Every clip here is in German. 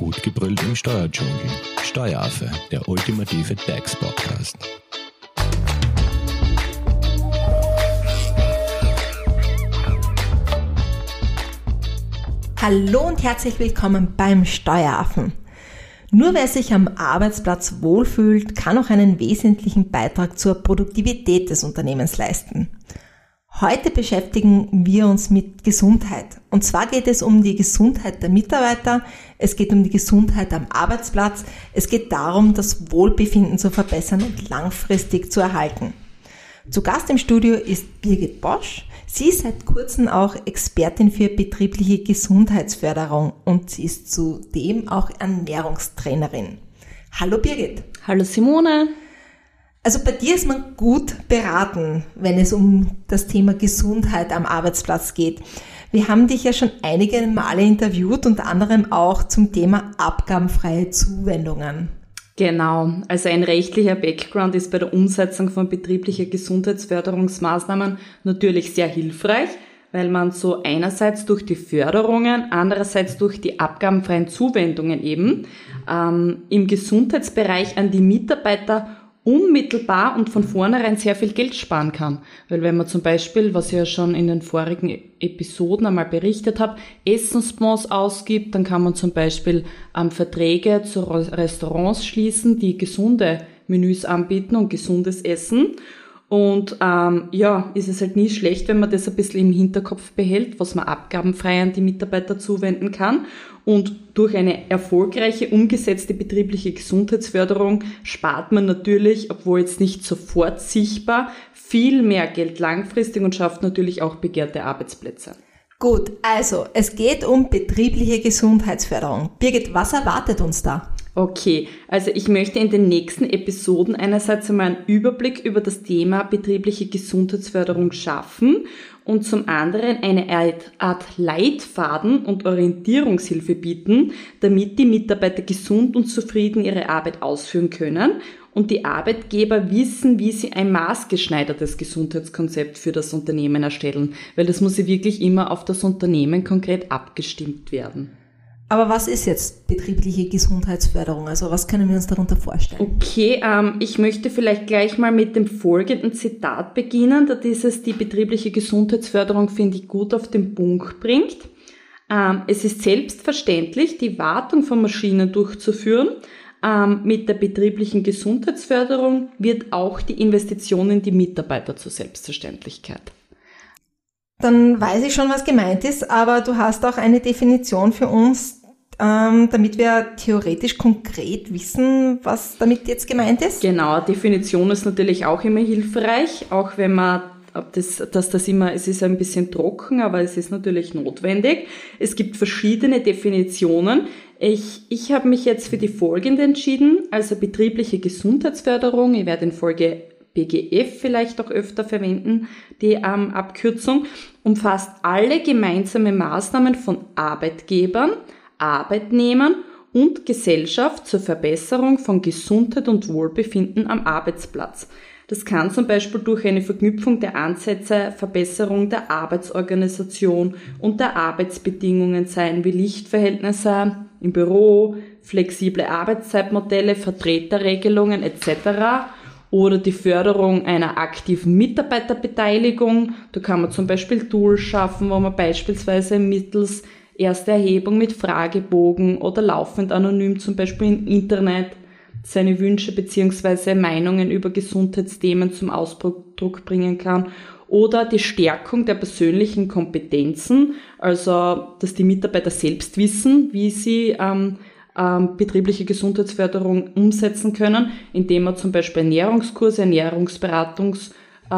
Gut gebrüllt im Steuerdschungel. Steueraffe, der ultimative DAX-Podcast. Hallo und herzlich willkommen beim Steueraffen. Nur wer sich am Arbeitsplatz wohlfühlt, kann auch einen wesentlichen Beitrag zur Produktivität des Unternehmens leisten. Heute beschäftigen wir uns mit Gesundheit. Und zwar geht es um die Gesundheit der Mitarbeiter, es geht um die Gesundheit am Arbeitsplatz, es geht darum, das Wohlbefinden zu verbessern und langfristig zu erhalten. Zu Gast im Studio ist Birgit Bosch. Sie ist seit kurzem auch Expertin für betriebliche Gesundheitsförderung und sie ist zudem auch Ernährungstrainerin. Hallo Birgit. Hallo Simone. Also bei dir ist man gut beraten, wenn es um das Thema Gesundheit am Arbeitsplatz geht. Wir haben dich ja schon einige Male interviewt, unter anderem auch zum Thema abgabenfreie Zuwendungen. Genau, also ein rechtlicher Background ist bei der Umsetzung von betrieblicher Gesundheitsförderungsmaßnahmen natürlich sehr hilfreich, weil man so einerseits durch die Förderungen, andererseits durch die abgabenfreien Zuwendungen eben ähm, im Gesundheitsbereich an die Mitarbeiter unmittelbar und von vornherein sehr viel Geld sparen kann. Weil wenn man zum Beispiel, was ich ja schon in den vorigen Episoden einmal berichtet habe, Essensbons ausgibt, dann kann man zum Beispiel ähm, Verträge zu Restaurants schließen, die gesunde Menüs anbieten und gesundes Essen. Und ähm, ja, ist es halt nie schlecht, wenn man das ein bisschen im Hinterkopf behält, was man abgabenfrei an die Mitarbeiter zuwenden kann. Und durch eine erfolgreiche umgesetzte betriebliche Gesundheitsförderung spart man natürlich, obwohl jetzt nicht sofort sichtbar, viel mehr Geld langfristig und schafft natürlich auch begehrte Arbeitsplätze. Gut, also es geht um betriebliche Gesundheitsförderung. Birgit, was erwartet uns da? Okay, also ich möchte in den nächsten Episoden einerseits einmal einen Überblick über das Thema betriebliche Gesundheitsförderung schaffen und zum anderen eine Art Leitfaden und Orientierungshilfe bieten, damit die Mitarbeiter gesund und zufrieden ihre Arbeit ausführen können und die Arbeitgeber wissen, wie sie ein maßgeschneidertes Gesundheitskonzept für das Unternehmen erstellen, weil das muss ja wirklich immer auf das Unternehmen konkret abgestimmt werden. Aber was ist jetzt betriebliche Gesundheitsförderung? Also was können wir uns darunter vorstellen? Okay, ähm, ich möchte vielleicht gleich mal mit dem folgenden Zitat beginnen, da dieses die betriebliche Gesundheitsförderung, finde ich, gut auf den Punkt bringt. Ähm, es ist selbstverständlich, die Wartung von Maschinen durchzuführen. Ähm, mit der betrieblichen Gesundheitsförderung wird auch die Investition in die Mitarbeiter zur Selbstverständlichkeit dann weiß ich schon, was gemeint ist, aber du hast auch eine Definition für uns, ähm, damit wir theoretisch konkret wissen, was damit jetzt gemeint ist? Genau, Definition ist natürlich auch immer hilfreich, auch wenn man das, dass das immer, es ist ein bisschen trocken, aber es ist natürlich notwendig. Es gibt verschiedene Definitionen. Ich, ich habe mich jetzt für die folgende entschieden, also betriebliche Gesundheitsförderung. Ich werde in Folge BGF vielleicht auch öfter verwenden, die ähm, Abkürzung, umfasst alle gemeinsame Maßnahmen von Arbeitgebern, Arbeitnehmern und Gesellschaft zur Verbesserung von Gesundheit und Wohlbefinden am Arbeitsplatz. Das kann zum Beispiel durch eine Verknüpfung der Ansätze Verbesserung der Arbeitsorganisation und der Arbeitsbedingungen sein, wie Lichtverhältnisse im Büro, flexible Arbeitszeitmodelle, Vertreterregelungen etc. oder die Förderung einer aktiven Mitarbeiterbeteiligung. Da kann man zum Beispiel Tools schaffen, wo man beispielsweise mittels erste Erhebung mit Fragebogen oder laufend anonym zum Beispiel im Internet seine Wünsche beziehungsweise Meinungen über Gesundheitsthemen zum Ausdruck bringen kann oder die Stärkung der persönlichen Kompetenzen, also dass die Mitarbeiter selbst wissen, wie sie ähm, ähm, betriebliche Gesundheitsförderung umsetzen können, indem man zum Beispiel Ernährungskurse, Ernährungsberatungs- äh,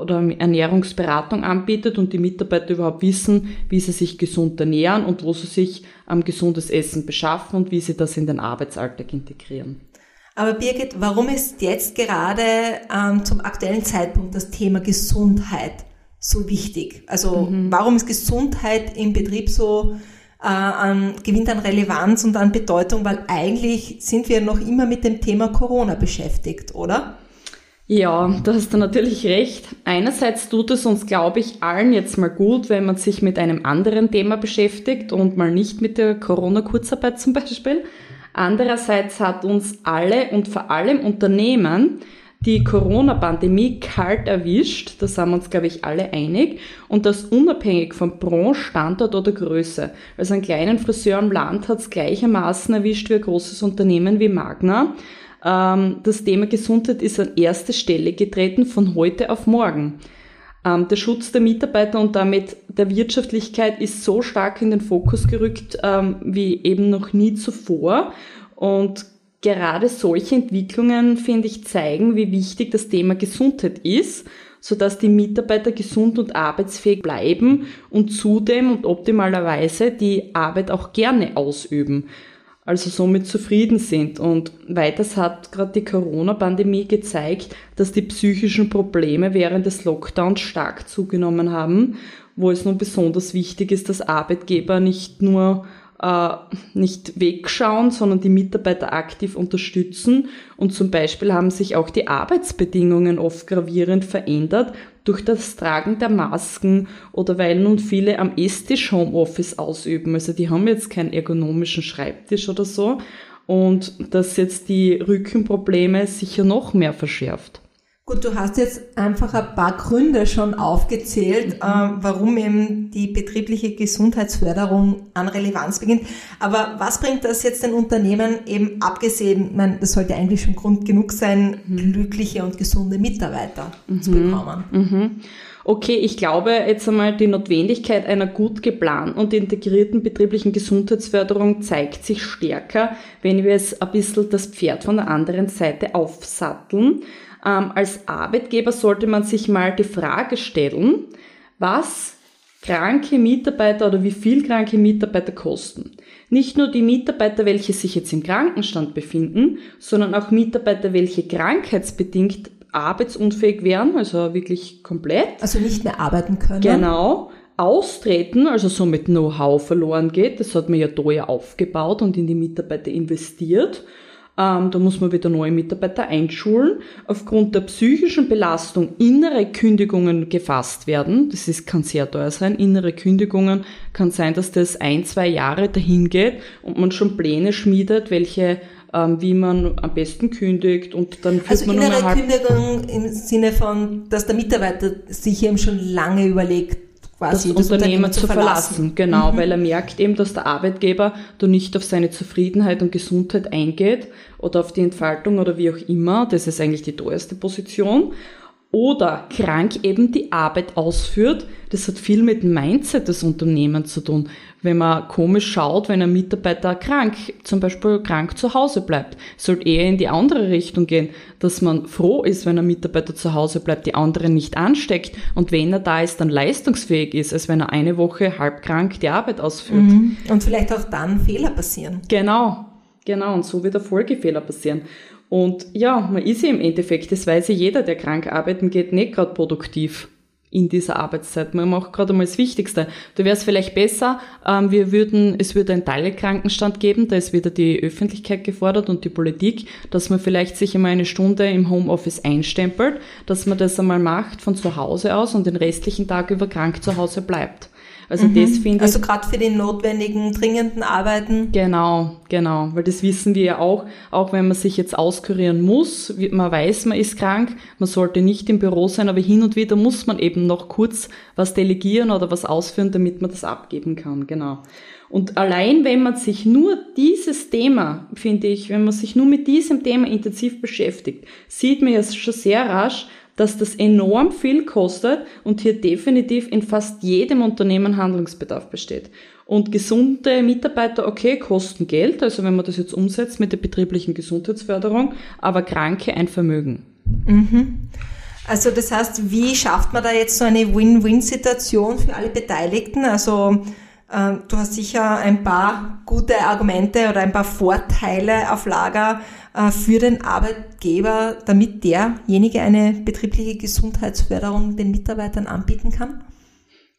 oder Ernährungsberatung anbietet und die Mitarbeiter überhaupt wissen, wie sie sich gesund ernähren und wo sie sich ähm, gesundes Essen beschaffen und wie sie das in den Arbeitsalltag integrieren. Aber Birgit, warum ist jetzt gerade ähm, zum aktuellen Zeitpunkt das Thema Gesundheit so wichtig? Also mhm. warum ist Gesundheit im Betrieb so äh, an, gewinnt an Relevanz und an Bedeutung? Weil eigentlich sind wir noch immer mit dem Thema Corona beschäftigt, oder? Ja, da hast du natürlich recht. Einerseits tut es uns, glaube ich, allen jetzt mal gut, wenn man sich mit einem anderen Thema beschäftigt und mal nicht mit der Corona-Kurzarbeit zum Beispiel. Andererseits hat uns alle und vor allem Unternehmen die Corona-Pandemie kalt erwischt, da sind wir uns, glaube ich, alle einig, und das unabhängig von Branche, Standort oder Größe. Also einen kleinen Friseur im Land hat es gleichermaßen erwischt wie ein großes Unternehmen wie Magna. Ähm, das Thema Gesundheit ist an erste Stelle getreten von heute auf morgen. Ähm, der Schutz der Mitarbeiter und damit der Wirtschaftlichkeit ist so stark in den Fokus gerückt ähm, wie eben noch nie zuvor. Und gerade solche Entwicklungen, finde ich, zeigen, wie wichtig das Thema Gesundheit ist, sodass die Mitarbeiter gesund und arbeitsfähig bleiben und zudem und optimalerweise die Arbeit auch gerne ausüben. Also somit zufrieden sind. Und weiters hat gerade die Corona-Pandemie gezeigt, dass die psychischen Probleme während des Lockdowns stark zugenommen haben, wo es nun besonders wichtig ist, dass Arbeitgeber nicht nur äh, nicht wegschauen, sondern die Mitarbeiter aktiv unterstützen. Und zum Beispiel haben sich auch die Arbeitsbedingungen oft gravierend verändert durch das Tragen der Masken oder weil nun viele am Esstisch Homeoffice ausüben. Also die haben jetzt keinen ergonomischen Schreibtisch oder so. Und dass jetzt die Rückenprobleme sicher noch mehr verschärft. Gut, du hast jetzt einfach ein paar Gründe schon aufgezählt, mhm. äh, warum eben die betriebliche Gesundheitsförderung an Relevanz beginnt. Aber was bringt das jetzt den Unternehmen eben abgesehen, ich meine, das sollte eigentlich schon Grund genug sein, mhm. glückliche und gesunde Mitarbeiter mhm. zu bekommen? Mhm. Okay, ich glaube jetzt einmal, die Notwendigkeit einer gut geplanten und integrierten betrieblichen Gesundheitsförderung zeigt sich stärker, wenn wir es ein bisschen das Pferd von der anderen Seite aufsatteln. Ähm, als Arbeitgeber sollte man sich mal die Frage stellen, was kranke Mitarbeiter oder wie viel kranke Mitarbeiter kosten. Nicht nur die Mitarbeiter, welche sich jetzt im Krankenstand befinden, sondern auch Mitarbeiter, welche krankheitsbedingt arbeitsunfähig wären, also wirklich komplett. Also nicht mehr arbeiten können. Genau. Austreten, also somit Know-how verloren geht. Das hat man ja da ja aufgebaut und in die Mitarbeiter investiert. Ähm, da muss man wieder neue Mitarbeiter einschulen. Aufgrund der psychischen Belastung innere Kündigungen gefasst werden. Das ist, kann sehr teuer sein. Innere Kündigungen kann sein, dass das ein, zwei Jahre dahin geht und man schon Pläne schmiedet, welche ähm, wie man am besten kündigt und dann führt also man innere nur Kündigung im Sinne von, dass der Mitarbeiter sich eben schon lange überlegt, quasi das, das Unternehmen, Unternehmen, zu verlassen. verlassen. Genau, mhm. weil er merkt eben, dass der Arbeitgeber da nicht auf seine Zufriedenheit und Gesundheit eingeht oder auf die Entfaltung oder wie auch immer. Das ist eigentlich die teuerste Position oder krank eben die Arbeit ausführt. Das hat viel mit dem Mindset des Unternehmens zu tun. Wenn man komisch schaut, wenn ein Mitarbeiter krank, zum Beispiel krank zu Hause bleibt, sollte eher in die andere Richtung gehen, dass man froh ist, wenn ein Mitarbeiter zu Hause bleibt, die anderen nicht ansteckt und wenn er da ist, dann leistungsfähig ist, als wenn er eine Woche halb krank die Arbeit ausführt. Mhm. Und vielleicht auch dann Fehler passieren. Genau, genau, und so wird der Folgefehler passieren. Und ja, man ist ja im Endeffekt, das weiß ja jeder, der krank arbeiten geht, nicht gerade produktiv in dieser Arbeitszeit. Man macht gerade mal das Wichtigste. Da wäre es vielleicht besser, ähm, wir würden, es würde einen Teilkrankenstand geben, da ist wieder die Öffentlichkeit gefordert und die Politik, dass man vielleicht sich einmal eine Stunde im Homeoffice einstempelt, dass man das einmal macht von zu Hause aus und den restlichen Tag über krank zu Hause bleibt. Also mhm. das finde Also gerade für die notwendigen, dringenden Arbeiten. Genau, genau. Weil das wissen wir ja auch, auch wenn man sich jetzt auskurieren muss, man weiß, man ist krank, man sollte nicht im Büro sein, aber hin und wieder muss man eben noch kurz was delegieren oder was ausführen, damit man das abgeben kann. Genau. Und allein wenn man sich nur dieses Thema, finde ich, wenn man sich nur mit diesem Thema intensiv beschäftigt, sieht man ja schon sehr rasch, dass das enorm viel kostet und hier definitiv in fast jedem Unternehmen Handlungsbedarf besteht. Und gesunde Mitarbeiter, okay, kosten Geld, also wenn man das jetzt umsetzt mit der betrieblichen Gesundheitsförderung, aber Kranke ein Vermögen. Mhm. Also das heißt, wie schafft man da jetzt so eine Win-Win-Situation für alle Beteiligten? Also du hast sicher ein paar gute Argumente oder ein paar Vorteile auf Lager, äh, für den Arbeitgeber, damit derjenige eine betriebliche Gesundheitsförderung den Mitarbeitern anbieten kann?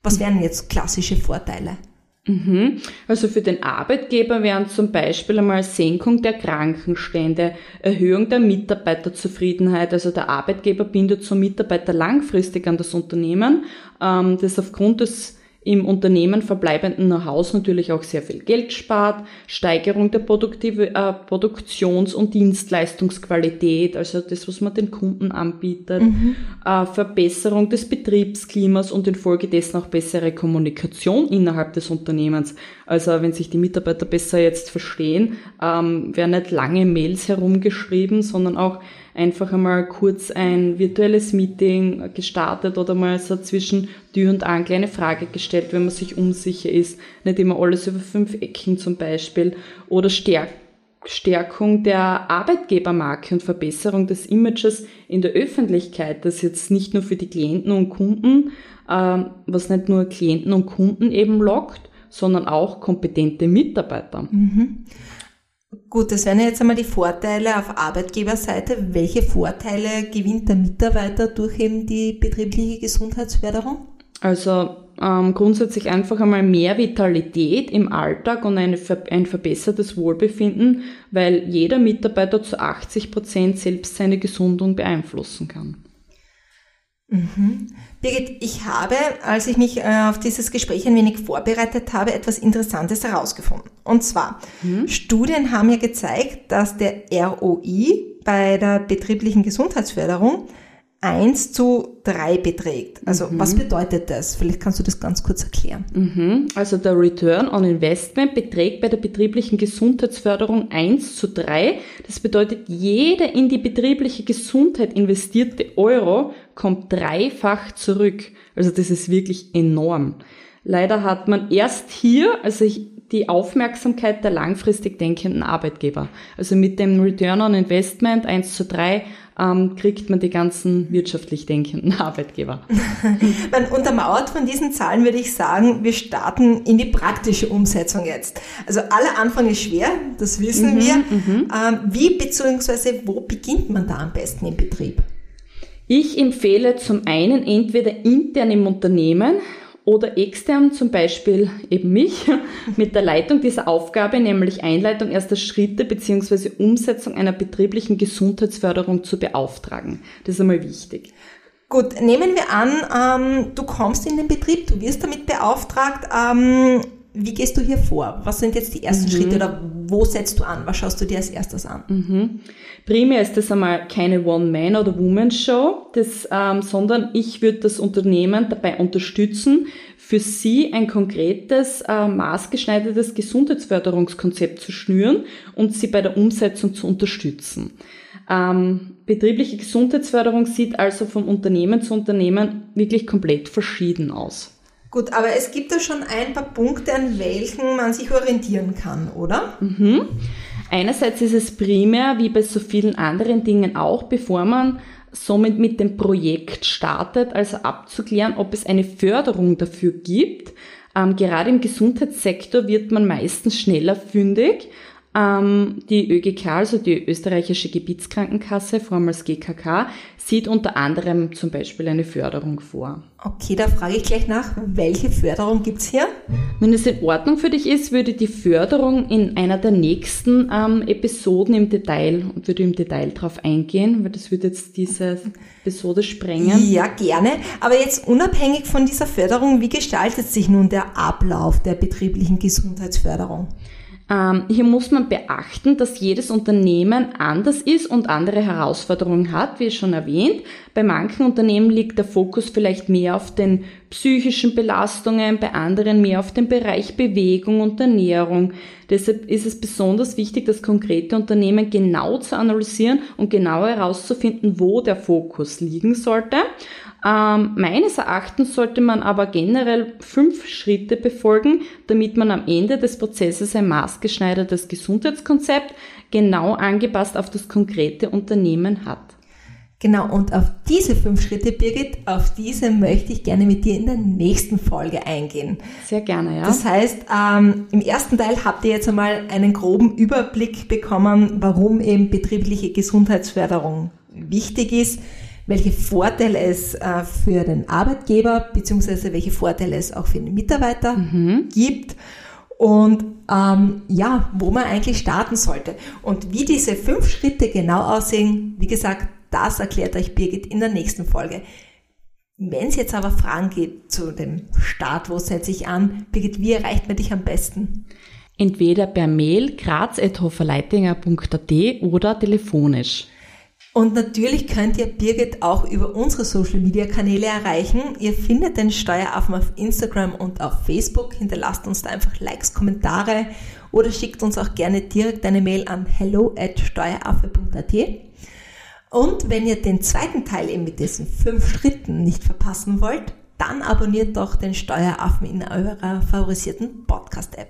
Was wären jetzt klassische Vorteile? Mhm. Also für den Arbeitgeber wären zum Beispiel einmal Senkung der Krankenstände, Erhöhung der Mitarbeiterzufriedenheit. Also der Arbeitgeber bindet so Mitarbeiter langfristig an das Unternehmen, ähm, das aufgrund des im Unternehmen verbleibenden Know-hows natürlich auch sehr viel Geld spart, Steigerung der Produktive, äh, Produktions- und Dienstleistungsqualität, also das, was man den Kunden anbietet, mhm. äh, Verbesserung des Betriebsklimas und infolgedessen auch bessere Kommunikation innerhalb des Unternehmens. Also wenn sich die Mitarbeiter besser jetzt verstehen, ähm, werden nicht lange Mails herumgeschrieben, sondern auch einfach einmal kurz ein virtuelles Meeting gestartet oder mal so zwischen Tür und Angel eine Frage gestellt, wenn man sich unsicher ist. Nicht immer alles über fünf Ecken zum Beispiel. Oder Stärkung der Arbeitgebermarke und Verbesserung des Images in der Öffentlichkeit, das jetzt nicht nur für die Klienten und Kunden, äh, was nicht nur Klienten und Kunden eben lockt, sondern auch kompetente Mitarbeiter. Mhm. Gut, das wären jetzt einmal die Vorteile auf Arbeitgeberseite. Welche Vorteile gewinnt der Mitarbeiter durch eben die betriebliche Gesundheitsförderung? Also ähm, grundsätzlich einfach einmal mehr Vitalität im Alltag und eine, ein verbessertes Wohlbefinden, weil jeder Mitarbeiter zu 80 Prozent selbst seine Gesundung beeinflussen kann. Mhm. Birgit, ich habe, als ich mich äh, auf dieses Gespräch ein wenig vorbereitet habe, etwas Interessantes herausgefunden. Und zwar, mhm. Studien haben ja gezeigt, dass der ROI bei der betrieblichen Gesundheitsförderung 1 zu 3 beträgt. Also mhm. was bedeutet das? Vielleicht kannst du das ganz kurz erklären. Mhm. Also der Return on Investment beträgt bei der betrieblichen Gesundheitsförderung 1 zu 3. Das bedeutet, jeder in die betriebliche Gesundheit investierte Euro kommt dreifach zurück. Also das ist wirklich enorm. Leider hat man erst hier, also die Aufmerksamkeit der langfristig denkenden Arbeitgeber. Also mit dem Return on Investment 1 zu 3 ähm, kriegt man die ganzen wirtschaftlich denkenden Arbeitgeber. Untermauert von diesen Zahlen würde ich sagen, wir starten in die praktische Umsetzung jetzt. Also aller Anfang ist schwer, das wissen mhm, wir. Mhm. Ähm, wie bzw. wo beginnt man da am besten im Betrieb? Ich empfehle zum einen entweder intern im Unternehmen oder extern, zum Beispiel eben mich, mit der Leitung dieser Aufgabe, nämlich Einleitung erster Schritte bzw. Umsetzung einer betrieblichen Gesundheitsförderung zu beauftragen. Das ist einmal wichtig. Gut, nehmen wir an, ähm, du kommst in den Betrieb, du wirst damit beauftragt. Ähm, wie gehst du hier vor? Was sind jetzt die ersten mhm. Schritte oder wo setzt du an? Was schaust du dir als erstes an? Mhm. Primär ist das einmal keine One-Man- oder Woman-Show, ähm, sondern ich würde das Unternehmen dabei unterstützen, für sie ein konkretes, äh, maßgeschneidertes Gesundheitsförderungskonzept zu schnüren und sie bei der Umsetzung zu unterstützen. Ähm, betriebliche Gesundheitsförderung sieht also vom Unternehmen zu Unternehmen wirklich komplett verschieden aus. Gut, aber es gibt da schon ein paar Punkte, an welchen man sich orientieren kann, oder? Mhm. Einerseits ist es primär, wie bei so vielen anderen Dingen auch, bevor man somit mit dem Projekt startet, also abzuklären, ob es eine Förderung dafür gibt. Ähm, gerade im Gesundheitssektor wird man meistens schneller fündig. Ähm, die ÖGK, also die österreichische Gebietskrankenkasse, vormals GKK, sieht unter anderem zum Beispiel eine Förderung vor. Okay, da frage ich gleich nach, welche Förderung gibt's hier? Wenn es in Ordnung für dich ist, würde die Förderung in einer der nächsten ähm, Episoden im Detail, würde im Detail drauf eingehen, weil das würde jetzt diese Episode sprengen. Ja, gerne. Aber jetzt unabhängig von dieser Förderung, wie gestaltet sich nun der Ablauf der betrieblichen Gesundheitsförderung? Ähm, hier muss man beachten, dass jedes Unternehmen anders ist und andere Herausforderungen hat, wie schon erwähnt. Bei manchen Unternehmen liegt der Fokus vielleicht mehr auf den psychischen Belastungen, bei anderen mehr auf den Bereich Bewegung und Ernährung. Deshalb ist es besonders wichtig, das konkrete Unternehmen genau zu analysieren und genau herauszufinden, wo der Fokus liegen sollte. Ähm, meines Erachtens sollte man aber generell fünf Schritte befolgen, damit man am Ende des Prozesses ein maßgeschneidertes Gesundheitskonzept genau angepasst auf das konkrete Unternehmen hat. Genau, und auf diese fünf Schritte, Birgit, auf diese möchte ich gerne mit dir in der nächsten Folge eingehen. Sehr gerne, ja. Das heißt, ähm, im ersten Teil habt ihr jetzt einmal einen groben Überblick bekommen, warum eben betriebliche Gesundheitsförderung wichtig ist welche Vorteile es äh, für den Arbeitgeber bzw. welche Vorteile es auch für den Mitarbeiter mhm. gibt und ähm, ja, wo man eigentlich starten sollte. Und wie diese fünf Schritte genau aussehen, wie gesagt, das erklärt euch Birgit in der nächsten Folge. Wenn es jetzt aber Fragen gibt zu dem Start, wo setze ich an, Birgit, wie erreicht man dich am besten? Entweder per Mail graz.hoferleitinger.at oder telefonisch. Und natürlich könnt ihr Birgit auch über unsere Social Media Kanäle erreichen. Ihr findet den Steueraffen auf Instagram und auf Facebook. Hinterlasst uns da einfach Likes, Kommentare oder schickt uns auch gerne direkt eine Mail an hello at steueraffe.at. Und wenn ihr den zweiten Teil eben mit diesen fünf Schritten nicht verpassen wollt, dann abonniert doch den Steueraffen in eurer favorisierten Podcast-App.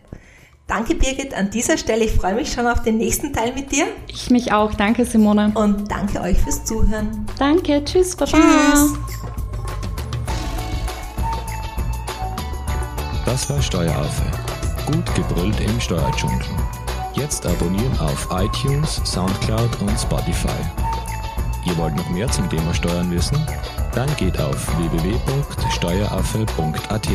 Danke Birgit an dieser Stelle. Ich freue mich schon auf den nächsten Teil mit dir. Ich mich auch. Danke Simone. Und danke euch fürs Zuhören. Danke. Tschüss. Baba. Tschüss. Das war Steueraffe. Gut gebrüllt im Steuerdschungel. Jetzt abonnieren auf iTunes, Soundcloud und Spotify. Ihr wollt noch mehr zum Thema Steuern wissen? Dann geht auf www.steueraffe.at.